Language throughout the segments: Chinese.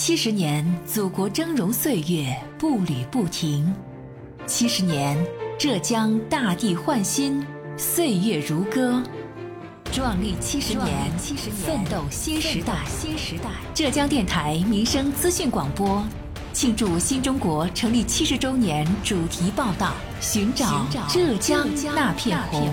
七十年，祖国峥嵘岁月步履不停；七十年，浙江大地焕新，岁月如歌。壮丽七十年，奋斗新时代。新时代，浙江电台民生资讯广播庆祝新中国成立七十周年主题报道：寻找浙江那片红。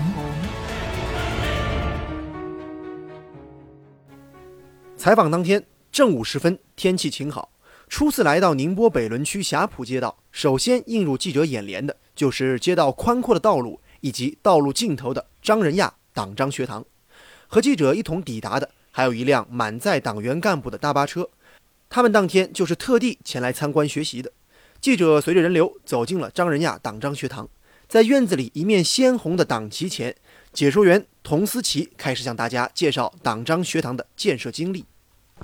采访当天正午时分，天气晴好。初次来到宁波北仑区霞浦街道，首先映入记者眼帘的就是街道宽阔的道路以及道路尽头的张仁亚党章学堂。和记者一同抵达的还有一辆满载党员干部的大巴车，他们当天就是特地前来参观学习的。记者随着人流走进了张仁亚党章学堂，在院子里一面鲜红的党旗前，解说员童思琪开始向大家介绍党章学堂的建设经历。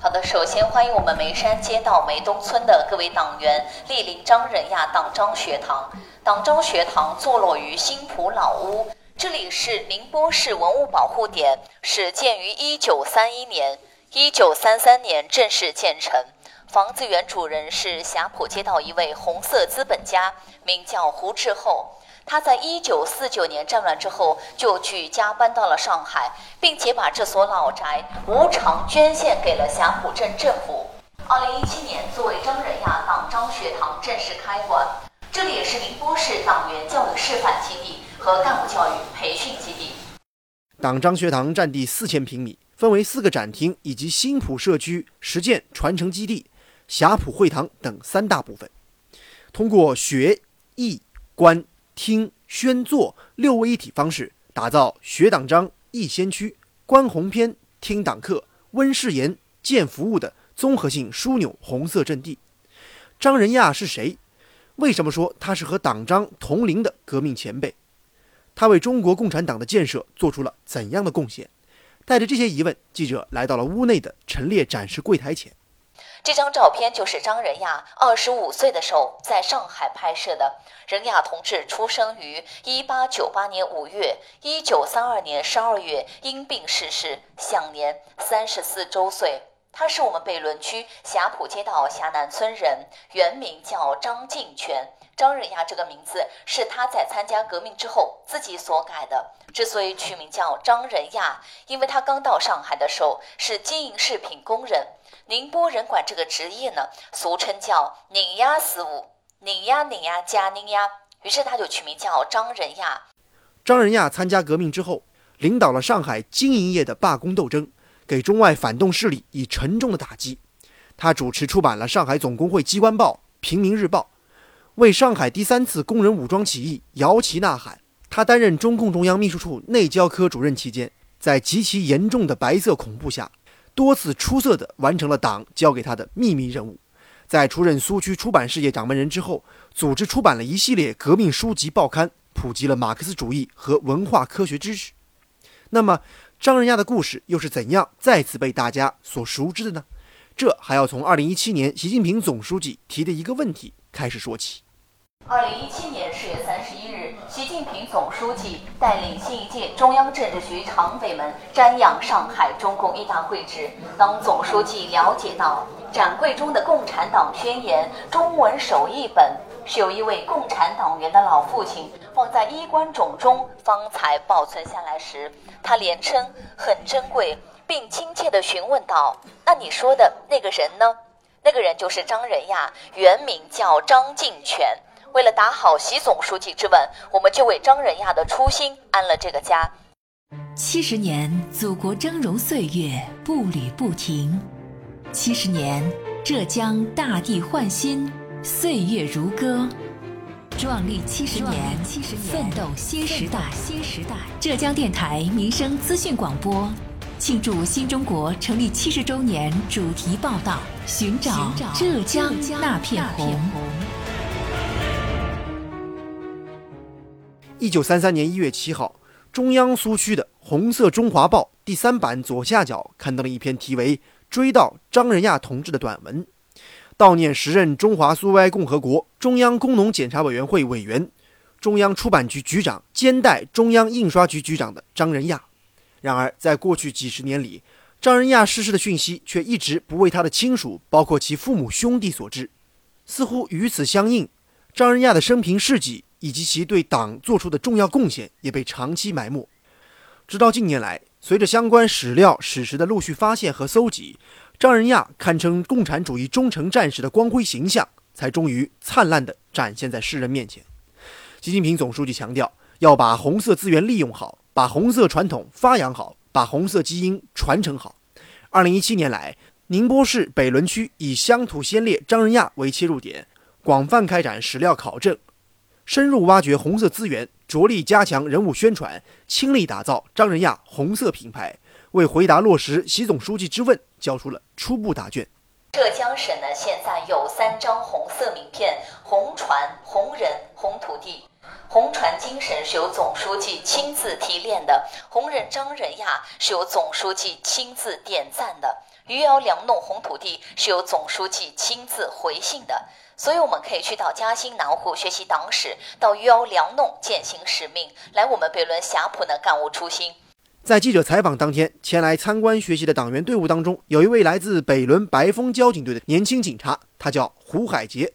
好的，首先欢迎我们梅山街道梅东村的各位党员莅临张仁亚党章学堂。党章学堂坐落于新浦老屋，这里是宁波市文物保护点，始建于一九三一年，一九三三年正式建成。房子原主人是霞浦街道一位红色资本家，名叫胡志厚。他在一九四九年战乱之后就举家搬到了上海，并且把这所老宅无偿捐献给了霞浦镇政府。二零一七年，作为张仁亚党章学堂正式开馆，这里也是宁波市党员教育示范基地和干部教育培训基地。党章学堂占地四千平米，分为四个展厅以及新浦社区实践传承基地、霞浦会堂等三大部分。通过学、艺、观。听宣作六位一体方式，打造学党章、艺先驱、观红篇、听党课、温誓言、见服务的综合性枢纽红色阵地。张仁亚是谁？为什么说他是和党章同龄的革命前辈？他为中国共产党的建设做出了怎样的贡献？带着这些疑问，记者来到了屋内的陈列展示柜台前。这张照片就是张仁亚二十五岁的时候在上海拍摄的。仁亚同志出生于一八九八年五月，一九三二年十二月因病逝世，享年三十四周岁。他是我们北仑区霞浦街道霞南村人，原名叫张敬全。张仁亚这个名字是他在参加革命之后自己所改的。之所以取名叫张仁亚，因为他刚到上海的时候是经营饰品工人。宁波人管这个职业呢，俗称叫“拧压师傅”，拧压拧压加拧压，于是他就取名叫张仁亚。张仁亚参加革命之后，领导了上海经营业的罢工斗争，给中外反动势力以沉重的打击。他主持出版了上海总工会机关报《平民日报》，为上海第三次工人武装起义摇旗呐喊。他担任中共中央秘书处内交科主任期间，在极其严重的白色恐怖下。多次出色地完成了党交给他的秘密任务，在出任苏区出版事业掌门人之后，组织出版了一系列革命书籍报刊，普及了马克思主义和文化科学知识。那么，张仁亚的故事又是怎样再次被大家所熟知的呢？这还要从2017年习近平总书记提的一个问题开始说起。二零一七年十月三十一日，习近平总书记带领新一届中央政治局常委们瞻仰上海中共一大会址。当总书记了解到展柜中的《共产党宣言》中文手译本是由一位共产党员的老父亲放在衣冠冢中方才保存下来时，他连称很珍贵，并亲切地询问道：“那你说的那个人呢？”那个人就是张仁亚，原名叫张敬全。为了打好习总书记之吻，我们就为张仁亚的初心安了这个家。七十年，祖国峥嵘岁月步履不停；七十年，浙江大地焕新，岁月如歌。壮丽七十年，奋斗新时代。新时代，浙江电台民生资讯广播庆祝新中国成立七十周年主题报道：寻找浙江那片红。一九三三年一月七号，中央苏区的《红色中华报》第三版左下角刊登了一篇题为《追悼张仁亚同志》的短文，悼念时任中华苏维埃共和国中央工农检查委员会委员、中央出版局局长兼代中央印刷局局长的张仁亚。然而，在过去几十年里，张仁亚逝世的讯息却一直不为他的亲属，包括其父母兄弟所知。似乎与此相应，张仁亚的生平事迹以及其对党做出的重要贡献也被长期埋没。直到近年来，随着相关史料史实的陆续发现和搜集，张仁亚堪称共产主义忠诚战士的光辉形象才终于灿烂地展现在世人面前。习近平总书记强调，要把红色资源利用好，把红色传统发扬好。把红色基因传承好。二零一七年来，宁波市北仑区以乡土先烈张仁亚为切入点，广泛开展史料考证，深入挖掘红色资源，着力加强人物宣传，倾力打造张仁亚红色品牌，为回答落实习总书记之问交出了初步答卷。浙江省呢，现在有三张红色名片：红船、红人、红土地。红船精神是由总书记亲自提炼的，红人张仁亚是由总书记亲自点赞的，余姚梁弄红土地是由总书记亲自回信的。所以我们可以去到嘉兴南湖学习党史，到余姚梁弄践行使命，来我们北仑霞浦呢感悟初心。在记者采访当天，前来参观学习的党员队伍当中，有一位来自北仑白峰交警队的年轻警察，他叫胡海杰，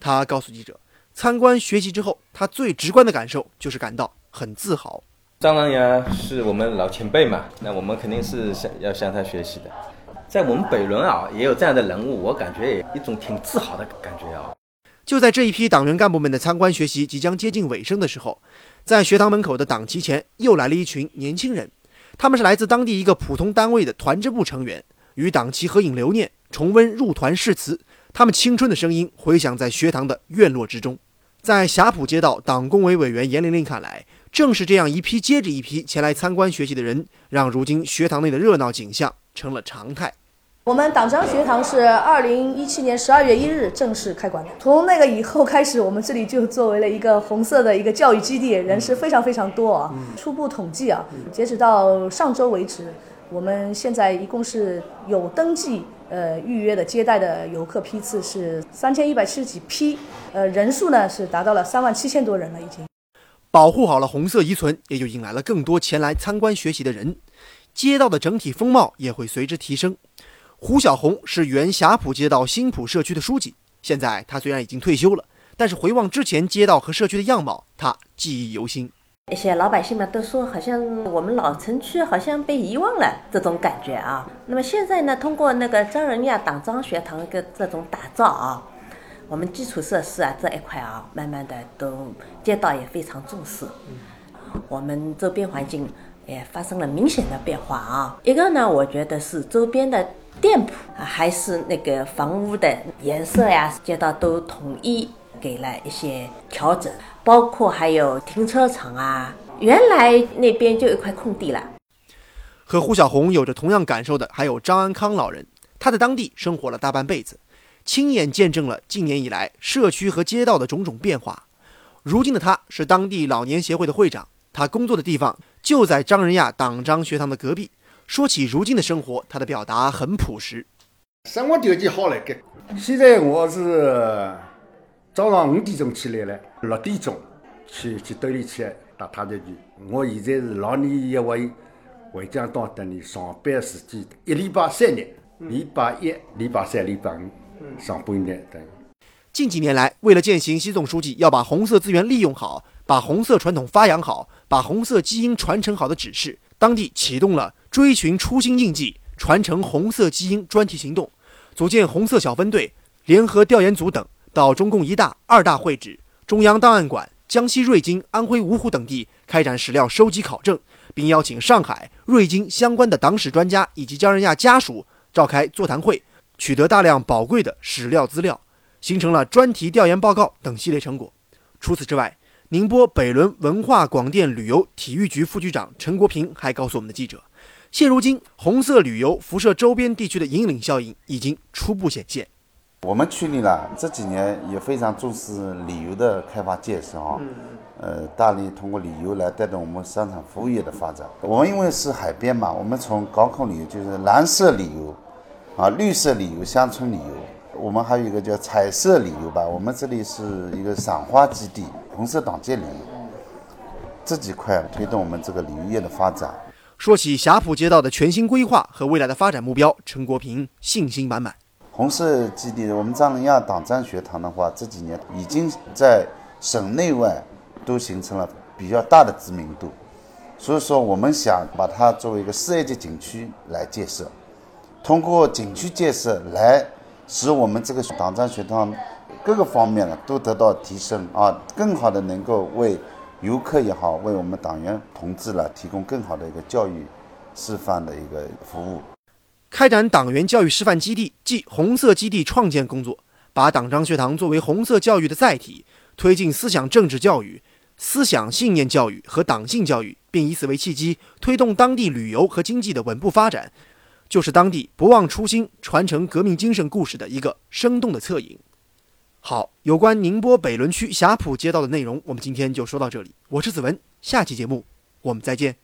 他告诉记者。参观学习之后，他最直观的感受就是感到很自豪。张兰阳是我们老前辈嘛，那我们肯定是向要向他学习的。在我们北仑啊，也有这样的人物，我感觉也一种挺自豪的感觉啊。就在这一批党员干部们的参观学习即将接近尾声的时候，在学堂门口的党旗前又来了一群年轻人，他们是来自当地一个普通单位的团支部成员，与党旗合影留念，重温入团誓词。他们青春的声音回响在学堂的院落之中。在霞浦街道党工委委员严玲玲看来，正是这样一批接着一批前来参观学习的人，让如今学堂内的热闹景象成了常态。我们党章学堂是二零一七年十二月一日正式开馆的，从那个以后开始，我们这里就作为了一个红色的一个教育基地，人是非常非常多啊。初步统计啊，截止到上周为止，我们现在一共是有登记。呃，预约的接待的游客批次是三千一百七十几批，呃，人数呢是达到了三万七千多人了，已经。保护好了红色遗存，也就引来了更多前来参观学习的人，街道的整体风貌也会随之提升。胡小红是原霞浦街道新浦社区的书记，现在他虽然已经退休了，但是回望之前街道和社区的样貌，他记忆犹新。一些老百姓们都说，好像我们老城区好像被遗忘了这种感觉啊。那么现在呢，通过那个张仁亚党章学堂的这种打造啊，我们基础设施啊这一块啊，慢慢的都街道也非常重视。我们周边环境也发生了明显的变化啊。一个呢，我觉得是周边的店铺啊还是那个房屋的颜色呀，街道都统一给了一些调整。包括还有停车场啊，原来那边就一块空地了。和胡小红有着同样感受的还有张安康老人，他在当地生活了大半辈子，亲眼见证了近年以来社区和街道的种种变化。如今的他是当地老年协会的会长，他工作的地方就在张仁亚党章学堂的隔壁。说起如今的生活，他的表达很朴实。生活条件好了，个现在我是。早上五点钟起来了，六点钟去去兜里去打太极拳。我现在是老年一位会江当等你上班时间一礼拜三日，礼拜一、礼拜三、礼拜五上半日等。近几年来，为了践行习总书记要把红色资源利用好、把红色传统发扬好、把红色基因传承好的指示，当地启动了追寻初心印记、传承红色基因专题行动，组建红色小分队、联合调研组等。到中共一大、二大会址、中央档案馆、江西瑞金、安徽芜湖等地开展史料收集考证，并邀请上海、瑞金相关的党史专家以及姜仁亚家属召开座谈会，取得大量宝贵的史料资料，形成了专题调研报告等系列成果。除此之外，宁波北仑文化广电旅游体育局副局长陈国平还告诉我们的记者，现如今红色旅游辐射周边地区的引领效应已经初步显现。我们区里呢，这几年也非常重视旅游的开发建设啊，呃，大力通过旅游来带动我们商场服务业的发展。我们因为是海边嘛，我们从港口旅游就是蓝色旅游，啊，绿色旅游、乡村旅游，我们还有一个叫彩色旅游吧。我们这里是一个赏花基地，红色党建旅游，这几块推动我们这个旅游业的发展。说起霞浦街道的全新规划和未来的发展目标，陈国平信心满满。红色基地，我们张仁亚党章学堂的话，这几年已经在省内外都形成了比较大的知名度，所以说我们想把它作为一个四 A 级景区来建设，通过景区建设来使我们这个党章学堂各个方面呢都得到提升啊，更好的能够为游客也好，为我们党员同志了提供更好的一个教育示范的一个服务。开展党员教育示范基地暨红色基地创建工作，把党章学堂作为红色教育的载体，推进思想政治教育、思想信念教育和党性教育，并以此为契机，推动当地旅游和经济的稳步发展，就是当地不忘初心、传承革命精神故事的一个生动的侧影。好，有关宁波北仑区霞浦街道的内容，我们今天就说到这里。我是子文，下期节目我们再见。